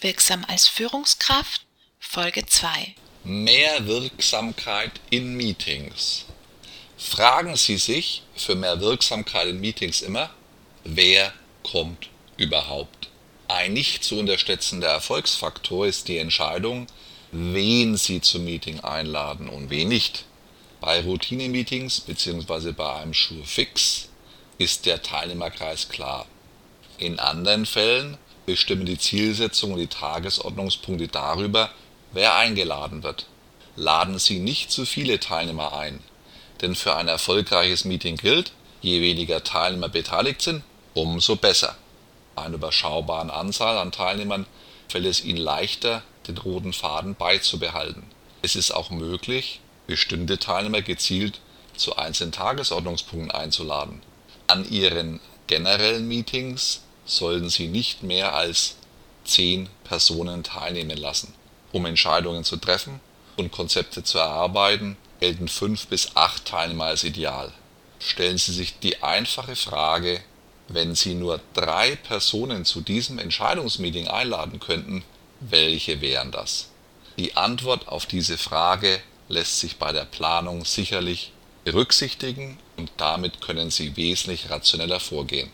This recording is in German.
Wirksam als Führungskraft Folge 2 Mehr Wirksamkeit in Meetings. Fragen Sie sich für mehr Wirksamkeit in Meetings immer, wer kommt überhaupt? Ein nicht zu unterschätzender Erfolgsfaktor ist die Entscheidung, wen Sie zum Meeting einladen und wen nicht. Bei Routine-Meetings bzw. bei einem Sure Fix ist der Teilnehmerkreis klar. In anderen Fällen bestimmen die Zielsetzung und die Tagesordnungspunkte darüber, wer eingeladen wird. Laden Sie nicht zu viele Teilnehmer ein, denn für ein erfolgreiches Meeting gilt, je weniger Teilnehmer beteiligt sind, umso besser. Einer überschaubaren Anzahl an Teilnehmern fällt es Ihnen leichter, den roten Faden beizubehalten. Es ist auch möglich, bestimmte Teilnehmer gezielt zu einzelnen Tagesordnungspunkten einzuladen. An Ihren generellen Meetings sollten Sie nicht mehr als zehn Personen teilnehmen lassen. Um Entscheidungen zu treffen und Konzepte zu erarbeiten, gelten fünf bis acht Teilnehmer als Ideal. Stellen Sie sich die einfache Frage, wenn Sie nur drei Personen zu diesem Entscheidungsmeeting einladen könnten, welche wären das? Die Antwort auf diese Frage lässt sich bei der Planung sicherlich berücksichtigen und damit können Sie wesentlich rationeller vorgehen